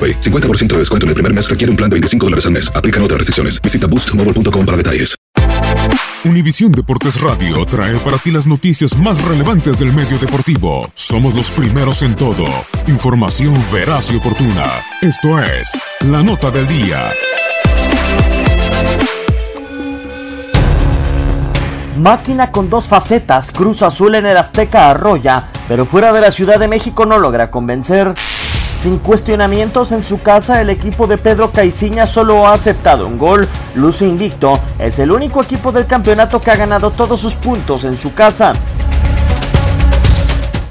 AroPay. 50% de descuento en el primer mes requiere un plan de 25 dólares al mes. Aplican otras restricciones. Visita boostmobile.com para detalles. Univisión Deportes Radio trae para ti las noticias más relevantes del medio deportivo. Somos los primeros en todo. Información veraz y oportuna. Esto es La Nota del Día. Máquina con dos facetas, Cruz Azul en el Azteca arrolla, pero fuera de la Ciudad de México no logra convencer. Sin cuestionamientos en su casa, el equipo de Pedro Caiciña solo ha aceptado un gol. Luce invicto, es el único equipo del campeonato que ha ganado todos sus puntos en su casa.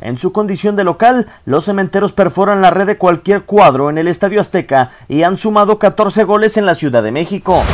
En su condición de local, los cementeros perforan la red de cualquier cuadro en el Estadio Azteca y han sumado 14 goles en la Ciudad de México.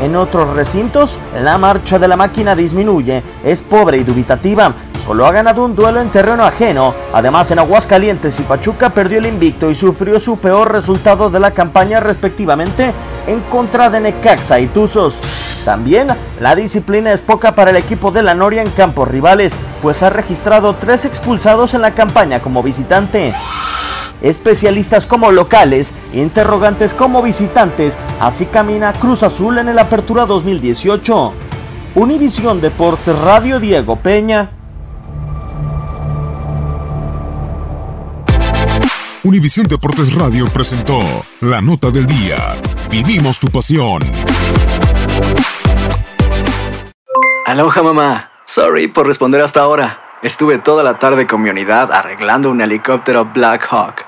En otros recintos, la marcha de la máquina disminuye, es pobre y dubitativa. Solo ha ganado un duelo en terreno ajeno. Además, en Aguascalientes y Pachuca perdió el invicto y sufrió su peor resultado de la campaña respectivamente en contra de Necaxa y Tuzos. También, la disciplina es poca para el equipo de la Noria en campos rivales, pues ha registrado tres expulsados en la campaña como visitante especialistas como locales, interrogantes como visitantes, así camina Cruz Azul en el Apertura 2018. Univisión Deportes Radio Diego Peña. Univisión Deportes Radio presentó La Nota del Día. Vivimos tu pasión. Aloha mamá. Sorry por responder hasta ahora. Estuve toda la tarde con mi unidad arreglando un helicóptero Black Hawk.